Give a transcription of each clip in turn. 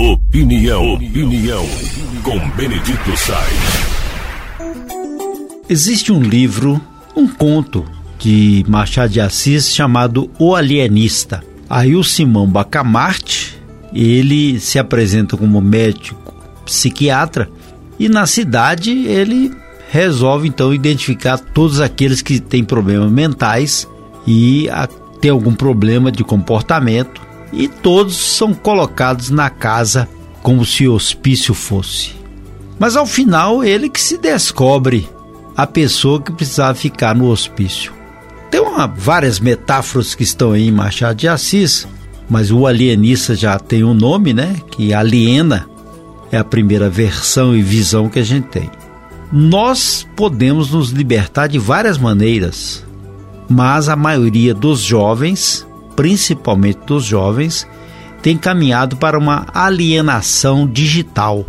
Opinião, opinião, com Benedito Sainz. Existe um livro, um conto de Machado de Assis chamado O Alienista. Aí o Simão Bacamarte, ele se apresenta como médico psiquiatra e na cidade ele resolve então identificar todos aqueles que têm problemas mentais e a, tem algum problema de comportamento e todos são colocados na casa como se hospício fosse. Mas ao final ele que se descobre a pessoa que precisava ficar no hospício. Tem uma, várias metáforas que estão aí em Machado de Assis, mas o alienista já tem um nome, né? Que aliena é a primeira versão e visão que a gente tem. Nós podemos nos libertar de várias maneiras, mas a maioria dos jovens principalmente dos jovens, tem caminhado para uma alienação digital.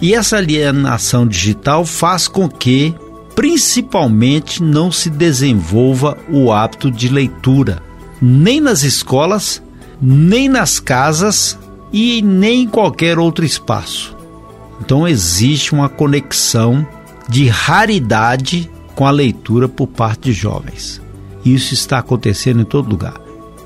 E essa alienação digital faz com que, principalmente, não se desenvolva o hábito de leitura, nem nas escolas, nem nas casas e nem em qualquer outro espaço. Então existe uma conexão de raridade com a leitura por parte de jovens. Isso está acontecendo em todo lugar.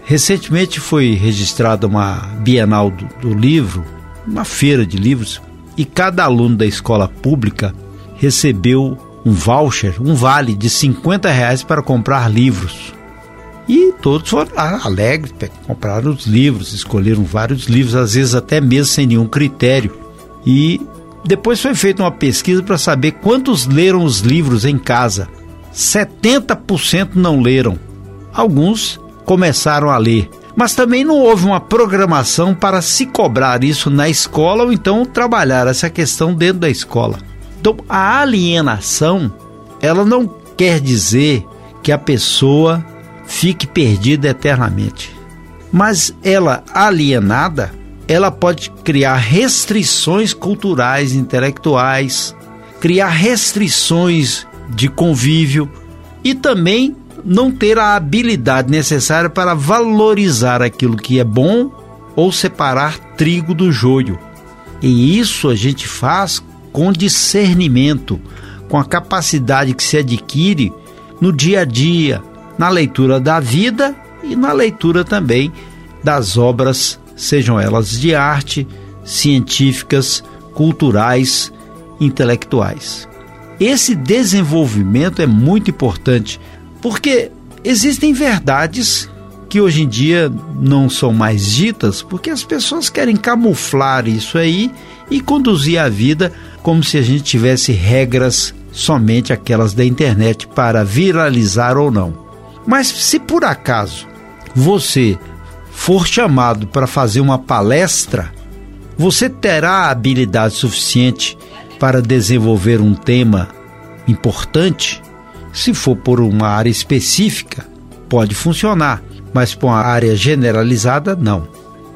Recentemente foi registrada uma Bienal do, do Livro, uma feira de livros, e cada aluno da escola pública recebeu um voucher, um vale de 50 reais para comprar livros. E todos foram alegres, compraram os livros, escolheram vários livros, às vezes até mesmo sem nenhum critério. E depois foi feita uma pesquisa para saber quantos leram os livros em casa. 70% não leram. Alguns começaram a ler. Mas também não houve uma programação para se cobrar isso na escola ou então trabalhar essa questão dentro da escola. Então, a alienação, ela não quer dizer que a pessoa fique perdida eternamente. Mas ela alienada, ela pode criar restrições culturais, intelectuais, criar restrições de convívio e também não ter a habilidade necessária para valorizar aquilo que é bom ou separar trigo do joio. E isso a gente faz com discernimento, com a capacidade que se adquire no dia a dia, na leitura da vida e na leitura também das obras, sejam elas de arte, científicas, culturais, intelectuais. Esse desenvolvimento é muito importante porque existem verdades que hoje em dia não são mais ditas porque as pessoas querem camuflar isso aí e conduzir a vida como se a gente tivesse regras somente aquelas da internet para viralizar ou não. Mas se por acaso você for chamado para fazer uma palestra, você terá habilidade suficiente para desenvolver um tema importante se for por uma área específica, pode funcionar, mas por uma área generalizada, não.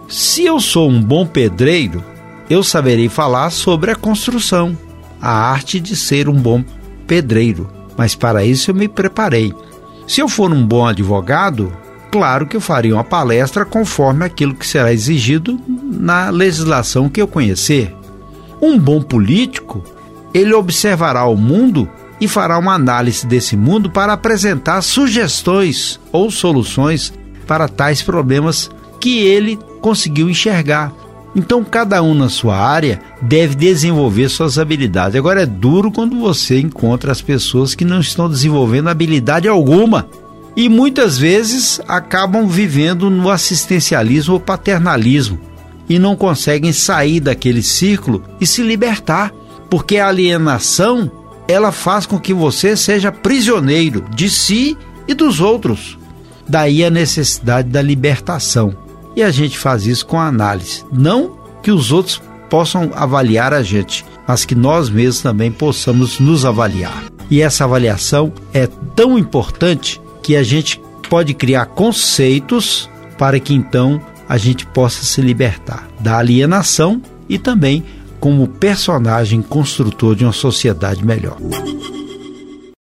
Se eu sou um bom pedreiro, eu saberei falar sobre a construção, a arte de ser um bom pedreiro, mas para isso eu me preparei. Se eu for um bom advogado, claro que eu faria uma palestra conforme aquilo que será exigido na legislação que eu conhecer. Um bom político, ele observará o mundo e fará uma análise desse mundo para apresentar sugestões ou soluções para tais problemas que ele conseguiu enxergar. Então, cada um na sua área deve desenvolver suas habilidades. Agora, é duro quando você encontra as pessoas que não estão desenvolvendo habilidade alguma e muitas vezes acabam vivendo no assistencialismo ou paternalismo e não conseguem sair daquele círculo e se libertar, porque a alienação ela faz com que você seja prisioneiro de si e dos outros. Daí a necessidade da libertação. E a gente faz isso com análise. Não que os outros possam avaliar a gente, mas que nós mesmos também possamos nos avaliar. E essa avaliação é tão importante que a gente pode criar conceitos para que então a gente possa se libertar da alienação e também como personagem construtor de uma sociedade melhor.